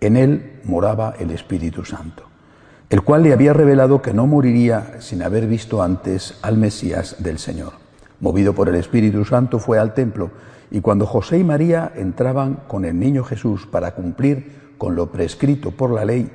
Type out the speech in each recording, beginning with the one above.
En él moraba el Espíritu Santo, el cual le había revelado que no moriría sin haber visto antes al Mesías del Señor. Movido por el Espíritu Santo fue al templo y cuando José y María entraban con el niño Jesús para cumplir con lo prescrito por la ley,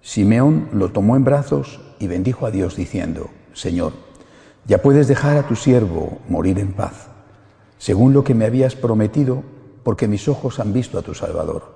Simeón lo tomó en brazos y bendijo a Dios diciendo, Señor, ya puedes dejar a tu siervo morir en paz, según lo que me habías prometido, porque mis ojos han visto a tu Salvador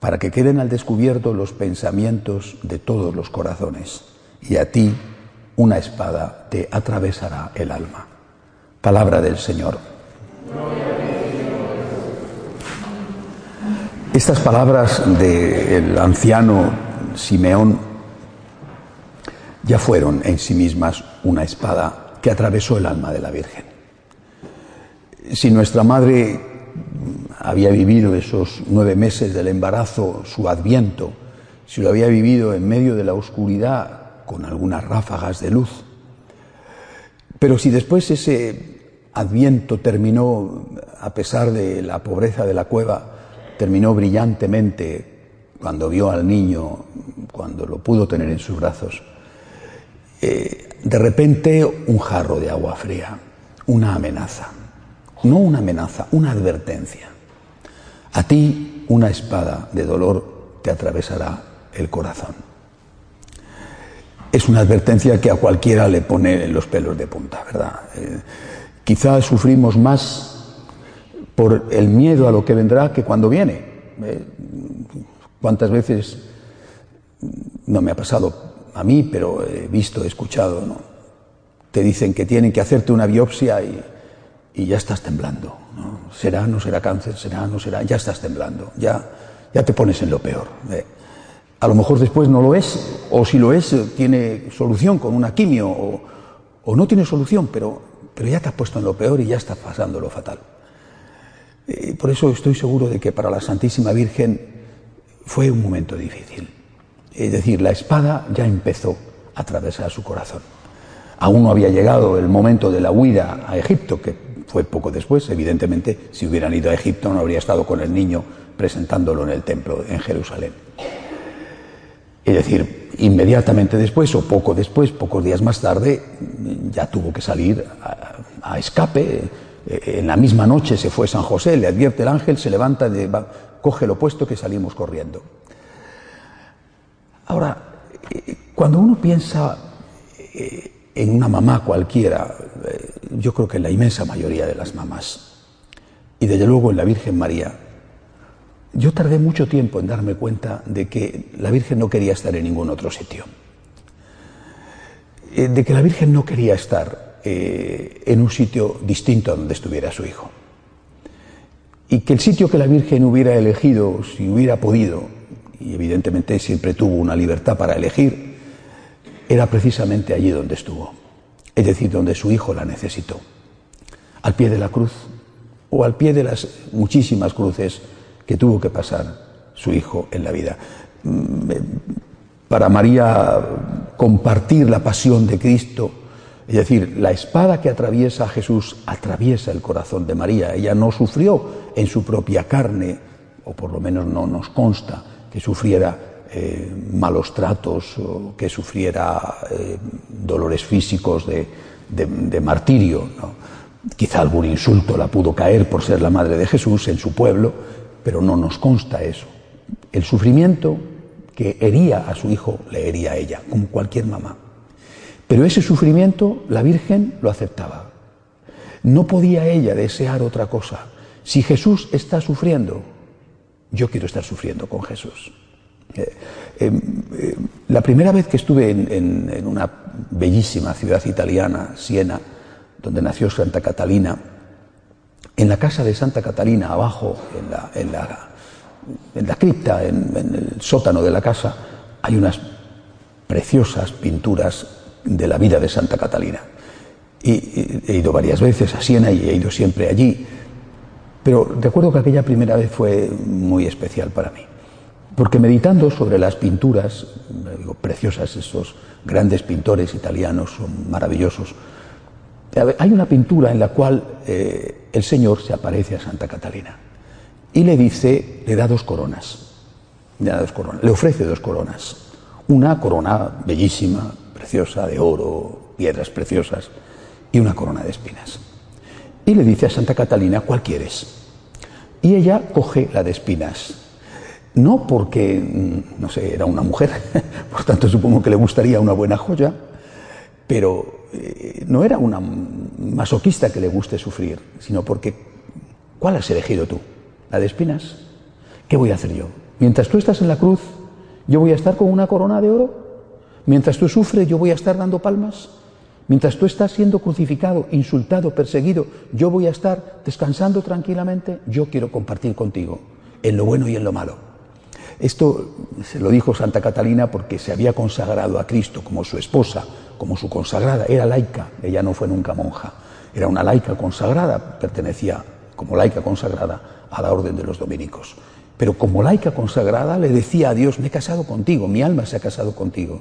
para que queden al descubierto los pensamientos de todos los corazones, y a ti una espada te atravesará el alma. Palabra del Señor. Estas palabras del anciano Simeón ya fueron en sí mismas una espada que atravesó el alma de la Virgen. Si nuestra madre había vivido esos nueve meses del embarazo, su adviento, si lo había vivido en medio de la oscuridad con algunas ráfagas de luz. Pero si después ese adviento terminó, a pesar de la pobreza de la cueva, terminó brillantemente cuando vio al niño, cuando lo pudo tener en sus brazos, eh, de repente un jarro de agua fría, una amenaza, no una amenaza, una advertencia. A ti una espada de dolor te atravesará el corazón. Es una advertencia que a cualquiera le pone los pelos de punta, ¿verdad? Eh, quizás sufrimos más por el miedo a lo que vendrá que cuando viene. Eh, ¿Cuántas veces no me ha pasado a mí, pero he visto, he escuchado, ¿no? Te dicen que tienen que hacerte una biopsia y, y ya estás temblando. ¿no? ¿Será, no será cáncer? ¿Será, no será? Ya estás temblando, ya, ya te pones en lo peor. ¿eh? A lo mejor después no lo es, o si lo es, tiene solución con una quimio, o, o no tiene solución, pero, pero ya te has puesto en lo peor y ya estás pasando lo fatal. Por eso estoy seguro de que para la Santísima Virgen fue un momento difícil. Es decir, la espada ya empezó a atravesar su corazón. Aún no había llegado el momento de la huida a Egipto, que fue poco después, evidentemente, si hubieran ido a Egipto no habría estado con el niño presentándolo en el templo en Jerusalén. Es decir, inmediatamente después o poco después, pocos días más tarde, ya tuvo que salir a, escape. En la misma noche se fue San José, le advierte el ángel, se levanta, coge lo puesto que salimos corriendo. Ahora, cuando uno piensa eh, en una mamá cualquiera, eh, yo creo que en la inmensa mayoría de las mamás, y desde luego en la Virgen María, yo tardé mucho tiempo en darme cuenta de que la Virgen no quería estar en ningún otro sitio, eh, de que la Virgen no quería estar eh, en un sitio distinto a donde estuviera su hijo, y que el sitio que la Virgen hubiera elegido, si hubiera podido, y evidentemente siempre tuvo una libertad para elegir, era precisamente allí donde estuvo, es decir, donde su hijo la necesitó, al pie de la cruz, o al pie de las muchísimas cruces que tuvo que pasar su hijo en la vida. Mm, para María compartir la pasión de Cristo, es decir, la espada que atraviesa a Jesús atraviesa el corazón de María. Ella no sufrió en su propia carne, o por lo menos no nos consta que sufriera eh, malos tratos que sufriera eh, dolores físicos de, martirio. Quizá algún insulto la pudo caer por ser la madre de Jesús en su pueblo, pero no nos consta eso. El sufrimiento que hería a su hijo le hería a ella, como cualquier mamá. Pero ese sufrimiento la Virgen lo aceptaba. No podía ella desear otra cosa. Si Jesús está sufriendo, yo quiero estar sufriendo con Jesús. Eh, em, eh, la primera vez que estuve en, una bellísima ciudad italiana, Siena, donde nació Santa Catalina, en la casa de Santa Catalina, abajo, en la, en la, en la cripta, en, el sótano de la casa, hay unas preciosas pinturas de la vida de Santa Catalina. Y, he ido varias veces a Siena y he ido siempre allí, pero recuerdo que aquella primera vez fue muy especial para mí, porque meditando sobre las pinturas, digo, preciosas, esos grandes pintores italianos son maravillosos, hay una pintura en la cual eh, el Señor se aparece a Santa Catalina y le dice, le da dos coronas, le da dos coronas, le ofrece dos coronas, una corona bellísima, preciosa, de oro, piedras preciosas, y una corona de espinas. Y le dice a Santa Catalina, ¿cuál quieres? Y ella coge la de espinas. No porque, mm, no sé, era una mujer, por tanto supongo que le gustaría una buena joya, pero eh, no era una masoquista que le guste sufrir, sino porque, ¿cuál has elegido tú? ¿La de espinas? ¿Qué voy a hacer yo? Mientras tú estás en la cruz, yo voy a estar con una corona de oro. Mientras tú sufres, yo voy a estar dando palmas. Mientras tú estás siendo crucificado, insultado, perseguido, yo voy a estar descansando tranquilamente. Yo quiero compartir contigo en lo bueno y en lo malo. Esto se lo dijo Santa Catalina porque se había consagrado a Cristo como su esposa, como su consagrada. Era laica, ella no fue nunca monja. Era una laica consagrada, pertenecía como laica consagrada a la orden de los dominicos. Pero como laica consagrada le decía a Dios, me he casado contigo, mi alma se ha casado contigo.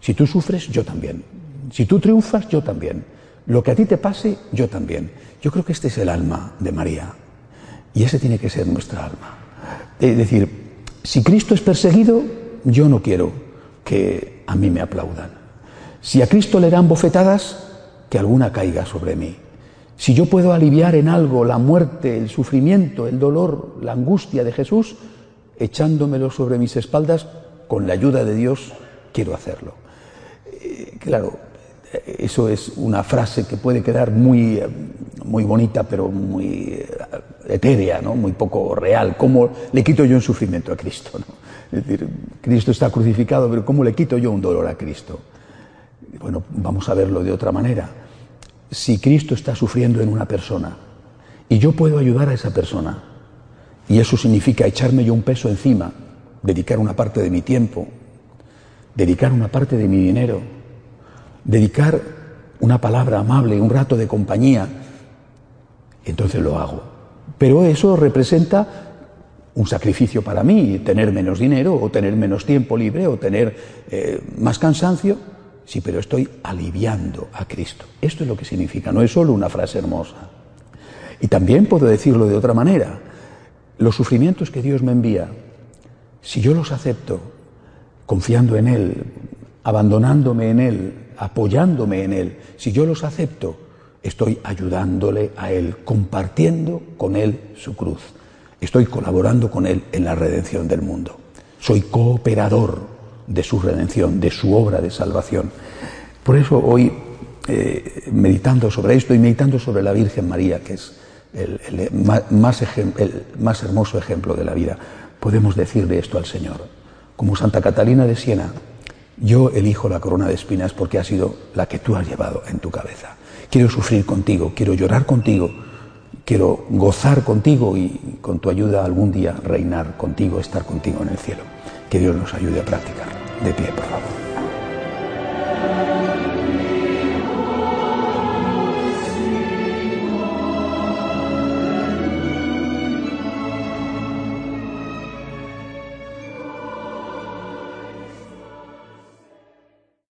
Si tú sufres, yo también. Si tú triunfas, yo también. Lo que a ti te pase, yo también. Yo creo que este es el alma de María. Y ese tiene que ser nuestra alma. Es decir, si Cristo es perseguido, yo no quiero que a mí me aplaudan. Si a Cristo le dan bofetadas, que alguna caiga sobre mí. Si yo puedo aliviar en algo la muerte, el sufrimiento, el dolor, la angustia de Jesús, echándomelo sobre mis espaldas, con la ayuda de Dios, quiero hacerlo. Eh, claro, eso es una frase que puede quedar muy, muy bonita, pero muy eh, etérea, ¿no? muy poco real. ¿Cómo le quito yo un sufrimiento a Cristo? Es decir, Cristo está crucificado, pero ¿cómo le quito yo un dolor a Cristo? Bueno, vamos a verlo de otra manera. Si Cristo está sufriendo en una persona y yo puedo ayudar a esa persona, y eso significa echarme yo un peso encima, dedicar una parte de mi tiempo, dedicar una parte de mi dinero, dedicar una palabra amable, un rato de compañía, entonces lo hago. Pero eso representa un sacrificio para mí, tener menos dinero o tener menos tiempo libre o tener eh, más cansancio. Sí, pero estoy aliviando a Cristo. Esto es lo que significa, no es solo una frase hermosa. Y también puedo decirlo de otra manera. Los sufrimientos que Dios me envía, si yo los acepto, confiando en Él, abandonándome en Él, apoyándome en Él, si yo los acepto, estoy ayudándole a Él, compartiendo con Él su cruz. Estoy colaborando con Él en la redención del mundo. Soy cooperador de su redención, de su obra de salvación. Por eso hoy, eh, meditando sobre esto y meditando sobre la Virgen María, que es el, más, el más hermoso ejemplo de la vida, podemos decirle esto al Señor. Como Santa Catalina de Siena, yo elijo la corona de espinas porque ha sido la que tú has llevado en tu cabeza. Quiero sufrir contigo, quiero llorar contigo, quiero gozar contigo y con tu ayuda algún día reinar contigo, estar contigo en el cielo. Que Dios nos ayude a practicar. De pie, por favor.